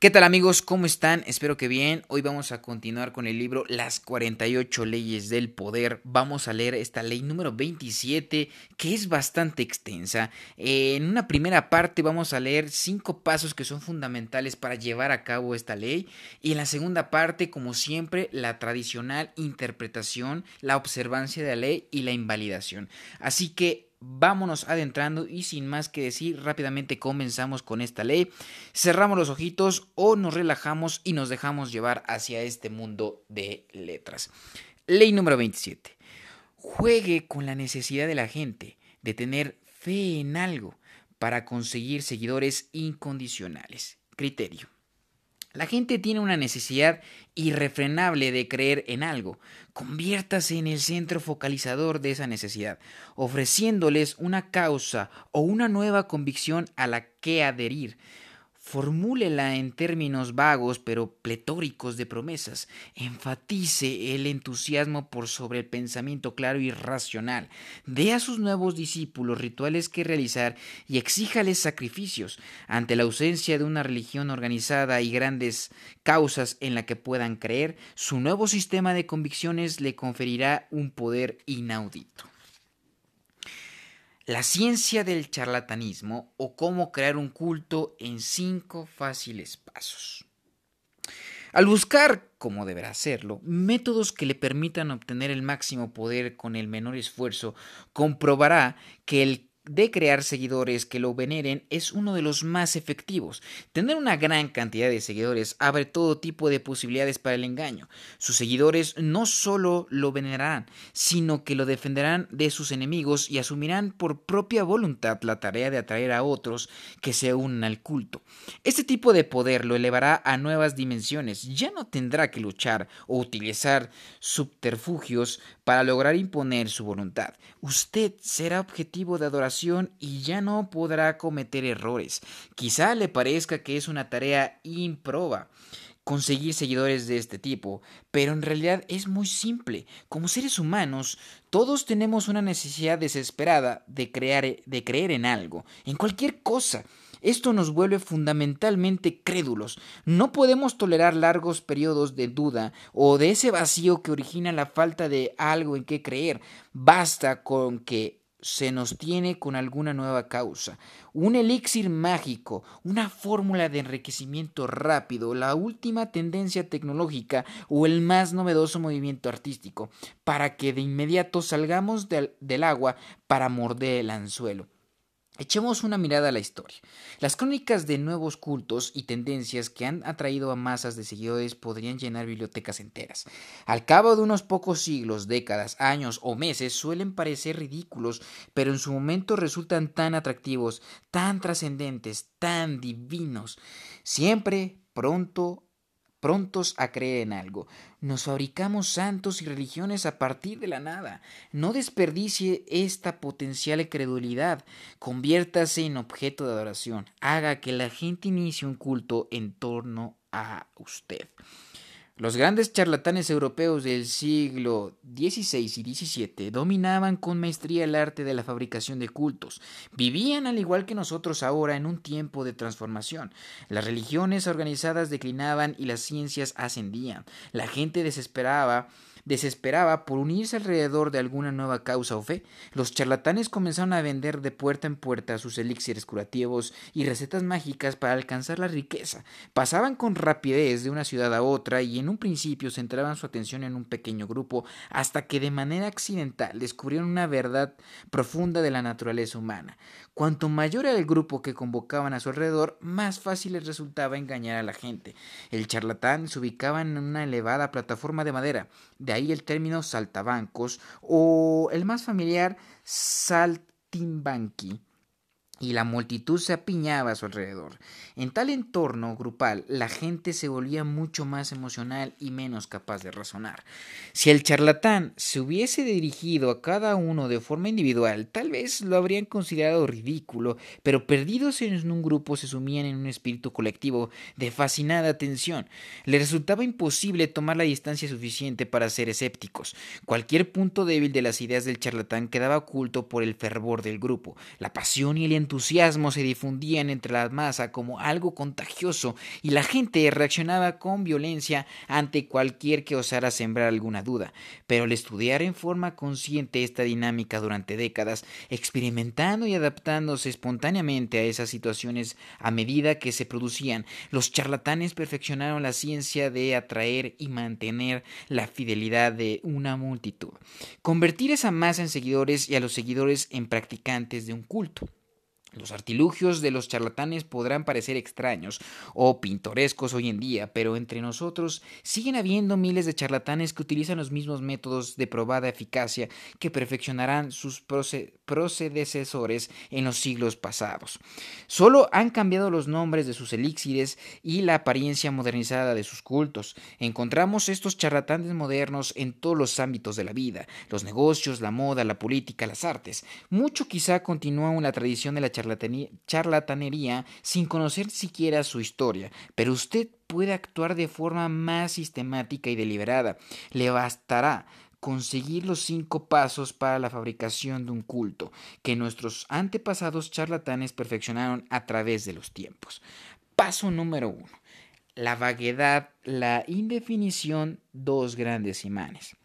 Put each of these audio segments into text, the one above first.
¿Qué tal amigos? ¿Cómo están? Espero que bien. Hoy vamos a continuar con el libro Las 48 leyes del poder. Vamos a leer esta ley número 27 que es bastante extensa. En una primera parte vamos a leer cinco pasos que son fundamentales para llevar a cabo esta ley y en la segunda parte, como siempre, la tradicional interpretación, la observancia de la ley y la invalidación. Así que vámonos adentrando y sin más que decir, rápidamente comenzamos con esta ley. Cerramos los ojitos o nos relajamos y nos dejamos llevar hacia este mundo de letras. Ley número 27. Juegue con la necesidad de la gente de tener fe en algo para conseguir seguidores incondicionales. Criterio. La gente tiene una necesidad irrefrenable de creer en algo. Conviértase en el centro focalizador de esa necesidad, ofreciéndoles una causa o una nueva convicción a la que adherir. Formúlela en términos vagos pero pletóricos de promesas. Enfatice el entusiasmo por sobre el pensamiento claro y racional. Dé a sus nuevos discípulos rituales que realizar y exíjales sacrificios. Ante la ausencia de una religión organizada y grandes causas en la que puedan creer, su nuevo sistema de convicciones le conferirá un poder inaudito. La ciencia del charlatanismo o cómo crear un culto en cinco fáciles pasos. Al buscar, como deberá hacerlo, métodos que le permitan obtener el máximo poder con el menor esfuerzo, comprobará que el de crear seguidores que lo veneren es uno de los más efectivos. Tener una gran cantidad de seguidores abre todo tipo de posibilidades para el engaño. Sus seguidores no solo lo venerarán, sino que lo defenderán de sus enemigos y asumirán por propia voluntad la tarea de atraer a otros que se unan al culto. Este tipo de poder lo elevará a nuevas dimensiones. Ya no tendrá que luchar o utilizar subterfugios para lograr imponer su voluntad. Usted será objetivo de adoración y ya no podrá cometer errores. Quizá le parezca que es una tarea improba conseguir seguidores de este tipo, pero en realidad es muy simple. Como seres humanos, todos tenemos una necesidad desesperada de, crear, de creer en algo, en cualquier cosa. Esto nos vuelve fundamentalmente crédulos. No podemos tolerar largos periodos de duda o de ese vacío que origina la falta de algo en qué creer. Basta con que se nos tiene con alguna nueva causa, un elixir mágico, una fórmula de enriquecimiento rápido, la última tendencia tecnológica o el más novedoso movimiento artístico, para que de inmediato salgamos del, del agua para morder el anzuelo. Echemos una mirada a la historia. Las crónicas de nuevos cultos y tendencias que han atraído a masas de seguidores podrían llenar bibliotecas enteras. Al cabo de unos pocos siglos, décadas, años o meses suelen parecer ridículos, pero en su momento resultan tan atractivos, tan trascendentes, tan divinos. Siempre, pronto prontos a creer en algo. Nos fabricamos santos y religiones a partir de la nada. No desperdicie esta potencial credulidad. Conviértase en objeto de adoración. Haga que la gente inicie un culto en torno a usted. Los grandes charlatanes europeos del siglo XVI y XVII dominaban con maestría el arte de la fabricación de cultos. Vivían al igual que nosotros ahora en un tiempo de transformación. Las religiones organizadas declinaban y las ciencias ascendían. La gente desesperaba desesperaba por unirse alrededor de alguna nueva causa o fe, los charlatanes comenzaron a vender de puerta en puerta sus elixires curativos y recetas mágicas para alcanzar la riqueza. Pasaban con rapidez de una ciudad a otra y en un principio centraban su atención en un pequeño grupo hasta que de manera accidental descubrieron una verdad profunda de la naturaleza humana. Cuanto mayor era el grupo que convocaban a su alrededor, más fácil les resultaba engañar a la gente. El charlatán se ubicaba en una elevada plataforma de madera, de ahí el término saltabancos o el más familiar saltimbanqui y la multitud se apiñaba a su alrededor. En tal entorno grupal, la gente se volvía mucho más emocional y menos capaz de razonar. Si el charlatán se hubiese dirigido a cada uno de forma individual, tal vez lo habrían considerado ridículo, pero perdidos en un grupo se sumían en un espíritu colectivo de fascinada atención. Le resultaba imposible tomar la distancia suficiente para ser escépticos. Cualquier punto débil de las ideas del charlatán quedaba oculto por el fervor del grupo, la pasión y el entusiasmo se difundían entre la masa como algo contagioso y la gente reaccionaba con violencia ante cualquier que osara sembrar alguna duda. Pero al estudiar en forma consciente esta dinámica durante décadas, experimentando y adaptándose espontáneamente a esas situaciones a medida que se producían, los charlatanes perfeccionaron la ciencia de atraer y mantener la fidelidad de una multitud. Convertir esa masa en seguidores y a los seguidores en practicantes de un culto. Los artilugios de los charlatanes podrán parecer extraños o pintorescos hoy en día, pero entre nosotros siguen habiendo miles de charlatanes que utilizan los mismos métodos de probada eficacia que perfeccionarán sus procedecesores en los siglos pasados. Solo han cambiado los nombres de sus elixires y la apariencia modernizada de sus cultos. Encontramos estos charlatanes modernos en todos los ámbitos de la vida, los negocios, la moda, la política, las artes. Mucho quizá continúa la tradición de la charlatanería sin conocer siquiera su historia, pero usted puede actuar de forma más sistemática y deliberada. Le bastará conseguir los cinco pasos para la fabricación de un culto que nuestros antepasados charlatanes perfeccionaron a través de los tiempos. Paso número uno. La vaguedad, la indefinición, dos grandes imanes.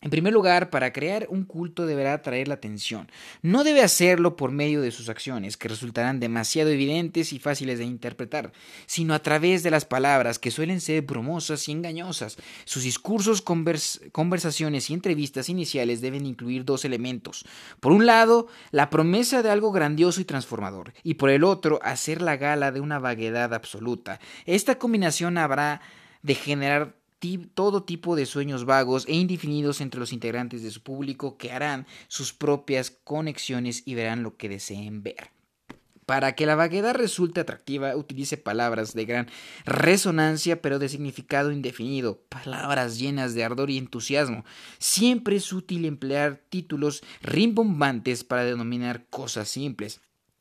En primer lugar, para crear un culto deberá atraer la atención. No debe hacerlo por medio de sus acciones, que resultarán demasiado evidentes y fáciles de interpretar, sino a través de las palabras, que suelen ser bromosas y engañosas. Sus discursos, conversaciones y entrevistas iniciales deben incluir dos elementos. Por un lado, la promesa de algo grandioso y transformador, y por el otro, hacer la gala de una vaguedad absoluta. Esta combinación habrá de generar todo tipo de sueños vagos e indefinidos entre los integrantes de su público que harán sus propias conexiones y verán lo que deseen ver. Para que la vaguedad resulte atractiva, utilice palabras de gran resonancia pero de significado indefinido, palabras llenas de ardor y entusiasmo. Siempre es útil emplear títulos rimbombantes para denominar cosas simples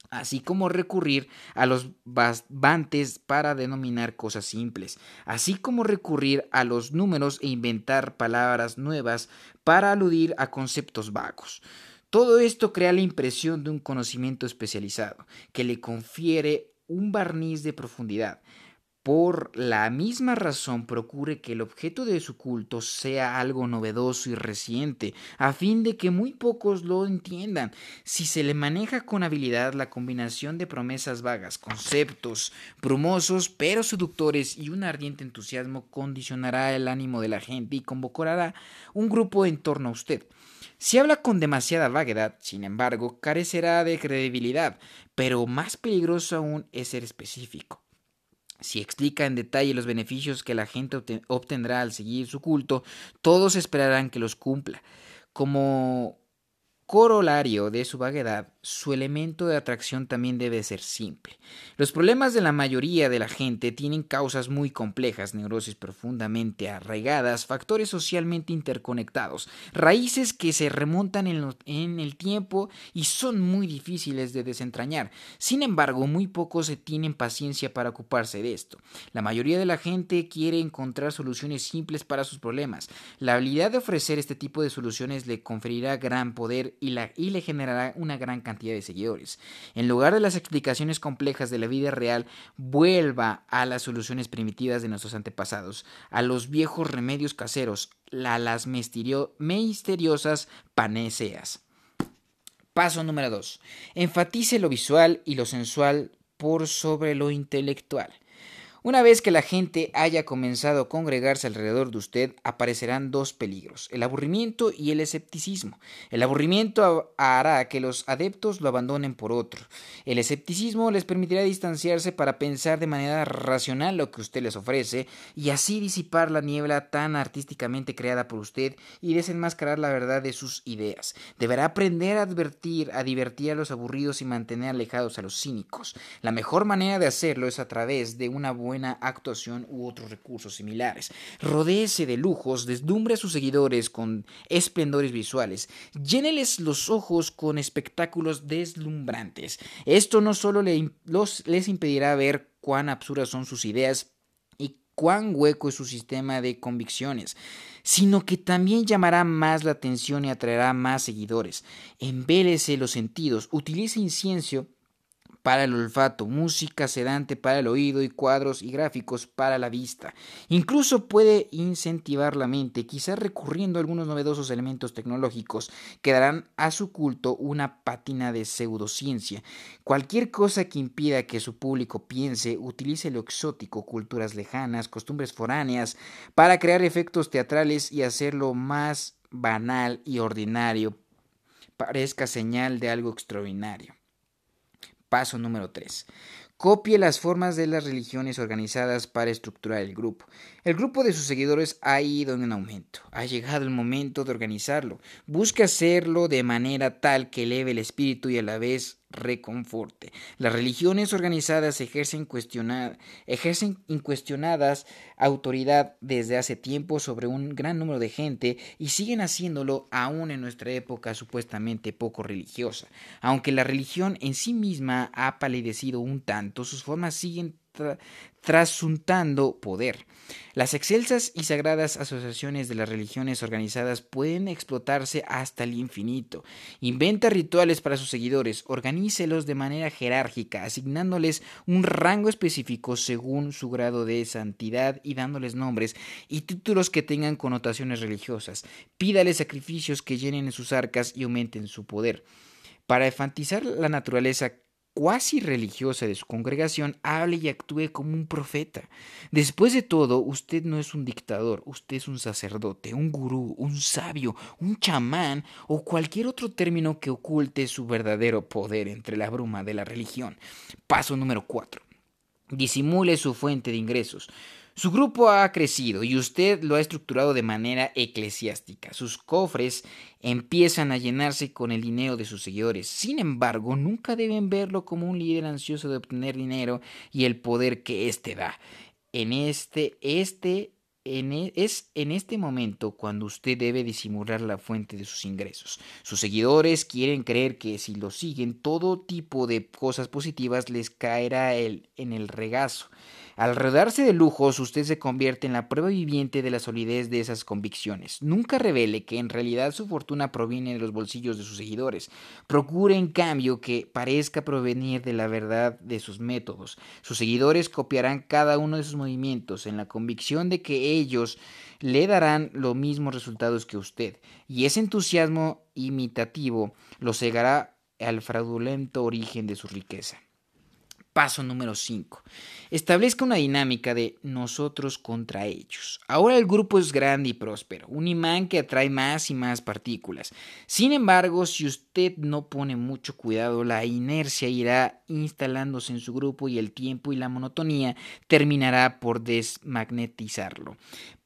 así como recurrir a los bastantes para denominar cosas simples, así como recurrir a los números e inventar palabras nuevas para aludir a conceptos vagos. Todo esto crea la impresión de un conocimiento especializado, que le confiere un barniz de profundidad, por la misma razón procure que el objeto de su culto sea algo novedoso y reciente, a fin de que muy pocos lo entiendan. Si se le maneja con habilidad la combinación de promesas vagas, conceptos brumosos pero seductores y un ardiente entusiasmo condicionará el ánimo de la gente y convocará un grupo en torno a usted. Si habla con demasiada vaguedad, sin embargo, carecerá de credibilidad, pero más peligroso aún es ser específico. Si explica en detalle los beneficios que la gente obtendrá al seguir su culto, todos esperarán que los cumpla. Como corolario de su vaguedad, su elemento de atracción también debe ser simple. Los problemas de la mayoría de la gente tienen causas muy complejas, neurosis profundamente arraigadas, factores socialmente interconectados, raíces que se remontan en, el tiempo y son muy difíciles de desentrañar. Sin embargo, muy pocos se tienen paciencia para ocuparse de esto. La mayoría de la gente quiere encontrar soluciones simples para sus problemas. La habilidad de ofrecer este tipo de soluciones le conferirá gran poder y, le generará una gran cantidad de seguidores. En lugar de las explicaciones complejas de la vida real, vuelva a las soluciones primitivas de nuestros antepasados, a los viejos remedios caseros, a las misteriosas paneseas. Paso número 2. Enfatice lo visual y lo sensual por sobre lo intelectual. Una vez que la gente haya comenzado a congregarse alrededor de usted, aparecerán dos peligros, el aburrimiento y el escepticismo. El aburrimiento hará que los adeptos lo abandonen por otro. El escepticismo les permitirá distanciarse para pensar de manera racional lo que usted les ofrece y así disipar la niebla tan artísticamente creada por usted y desenmascarar la verdad de sus ideas. Deberá aprender a advertir, a divertir a los aburridos y mantener alejados a los cínicos. La mejor manera de hacerlo es a través de una buena actuación u otros recursos similares. Rodéese de lujos, deslumbre a sus seguidores con esplendores visuales, lléneles los ojos con espectáculos deslumbrantes. Esto no solo les impedirá ver cuán absurdas son sus ideas y cuán hueco es su sistema de convicciones, sino que también llamará más la atención y atraerá más seguidores. Embélese los sentidos, utilice incienso para el olfato, música sedante para el oído y cuadros y gráficos para la vista. Incluso puede incentivar la mente, quizás recurriendo a algunos novedosos elementos tecnológicos que darán a su culto una pátina de pseudociencia. Cualquier cosa que impida que su público piense, utilice lo exótico, culturas lejanas, costumbres foráneas, para crear efectos teatrales y hacerlo más banal y ordinario parezca señal de algo extraordinario. Paso número 3. Copie las formas de las religiones organizadas para estructurar el grupo. El grupo de sus seguidores ha ido en aumento. Ha llegado el momento de organizarlo. Busque hacerlo de manera tal que eleve el espíritu y a la vez reconforte. Las religiones organizadas ejercen, ejercen incuestionadas autoridad desde hace tiempo sobre un gran número de gente y siguen haciéndolo aún en nuestra época supuestamente poco religiosa. Aunque la religión en sí misma ha palidecido un tanto, sus formas siguen trasuntando poder. Las excelsas y sagradas asociaciones de las religiones organizadas pueden explotarse hasta el infinito. Inventa rituales para sus seguidores, organícelos de manera jerárquica, asignándoles un rango específico según su grado de santidad y dándoles nombres y títulos que tengan connotaciones religiosas. Pídales sacrificios que llenen sus arcas y aumenten su poder. Para enfatizar la naturaleza cuasi religiosa de su congregación hable y actúe como un profeta. Después de todo, usted no es un dictador, usted es un sacerdote, un gurú, un sabio, un chamán o cualquier otro término que oculte su verdadero poder entre la bruma de la religión. Paso número 4. Disimule su fuente de ingresos. Su grupo ha crecido y usted lo ha estructurado de manera eclesiástica. Sus cofres empiezan a llenarse con el dinero de sus seguidores. Sin embargo, nunca deben verlo como un líder ansioso de obtener dinero y el poder que éste da. En este, este e, es en este momento cuando usted debe disimular la fuente de sus ingresos. Sus seguidores quieren creer que si lo siguen, todo tipo de cosas positivas les caerá en el regazo. Al rodearse de lujos, usted se convierte en la prueba viviente de la solidez de esas convicciones. Nunca revele que en realidad su fortuna proviene de los bolsillos de sus seguidores. Procure, en cambio, que parezca provenir de la verdad de sus métodos. Sus seguidores copiarán cada uno de sus movimientos en la convicción de que ellos le darán los mismos resultados que usted. Y ese entusiasmo imitativo lo cegará al fraudulento origen de su riqueza. Paso número 5. Establezca una dinámica de nosotros contra ellos. Ahora el grupo es grande y próspero, un imán que atrae más y más partículas. Sin embargo, si usted no pone mucho cuidado, la inercia irá instalándose en su grupo y el tiempo y la monotonía terminará por desmagnetizarlo.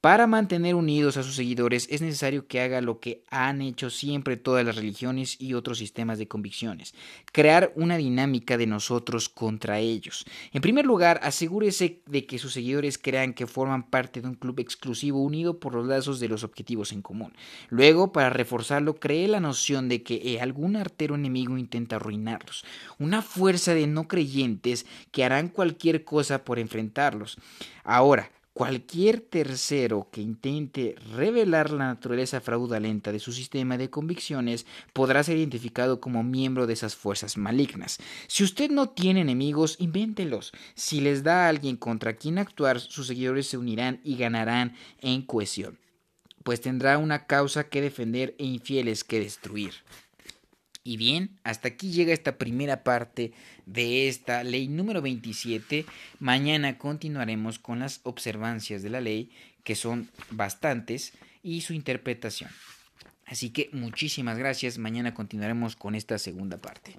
Para mantener unidos a sus seguidores es necesario que haga lo que han hecho siempre todas las religiones y otros sistemas de convicciones, crear una dinámica de nosotros contra ellos. En primer lugar, asegúrese de que sus seguidores crean que forman parte de un club exclusivo unido por los lazos de los objetivos en común. Luego, para reforzarlo, cree la noción de que eh, algún artero enemigo intenta arruinarlos, una fuerza de no creyentes que harán cualquier cosa por enfrentarlos. Ahora, Cualquier tercero que intente revelar la naturaleza fraudulenta de su sistema de convicciones podrá ser identificado como miembro de esas fuerzas malignas. Si usted no tiene enemigos, invéntelos. Si les da a alguien contra quien actuar, sus seguidores se unirán y ganarán en cohesión, pues tendrá una causa que defender e infieles que destruir. Y bien, hasta aquí llega esta primera parte de esta ley número 27. Mañana continuaremos con las observancias de la ley, que son bastantes, y su interpretación. Así que muchísimas gracias. Mañana continuaremos con esta segunda parte.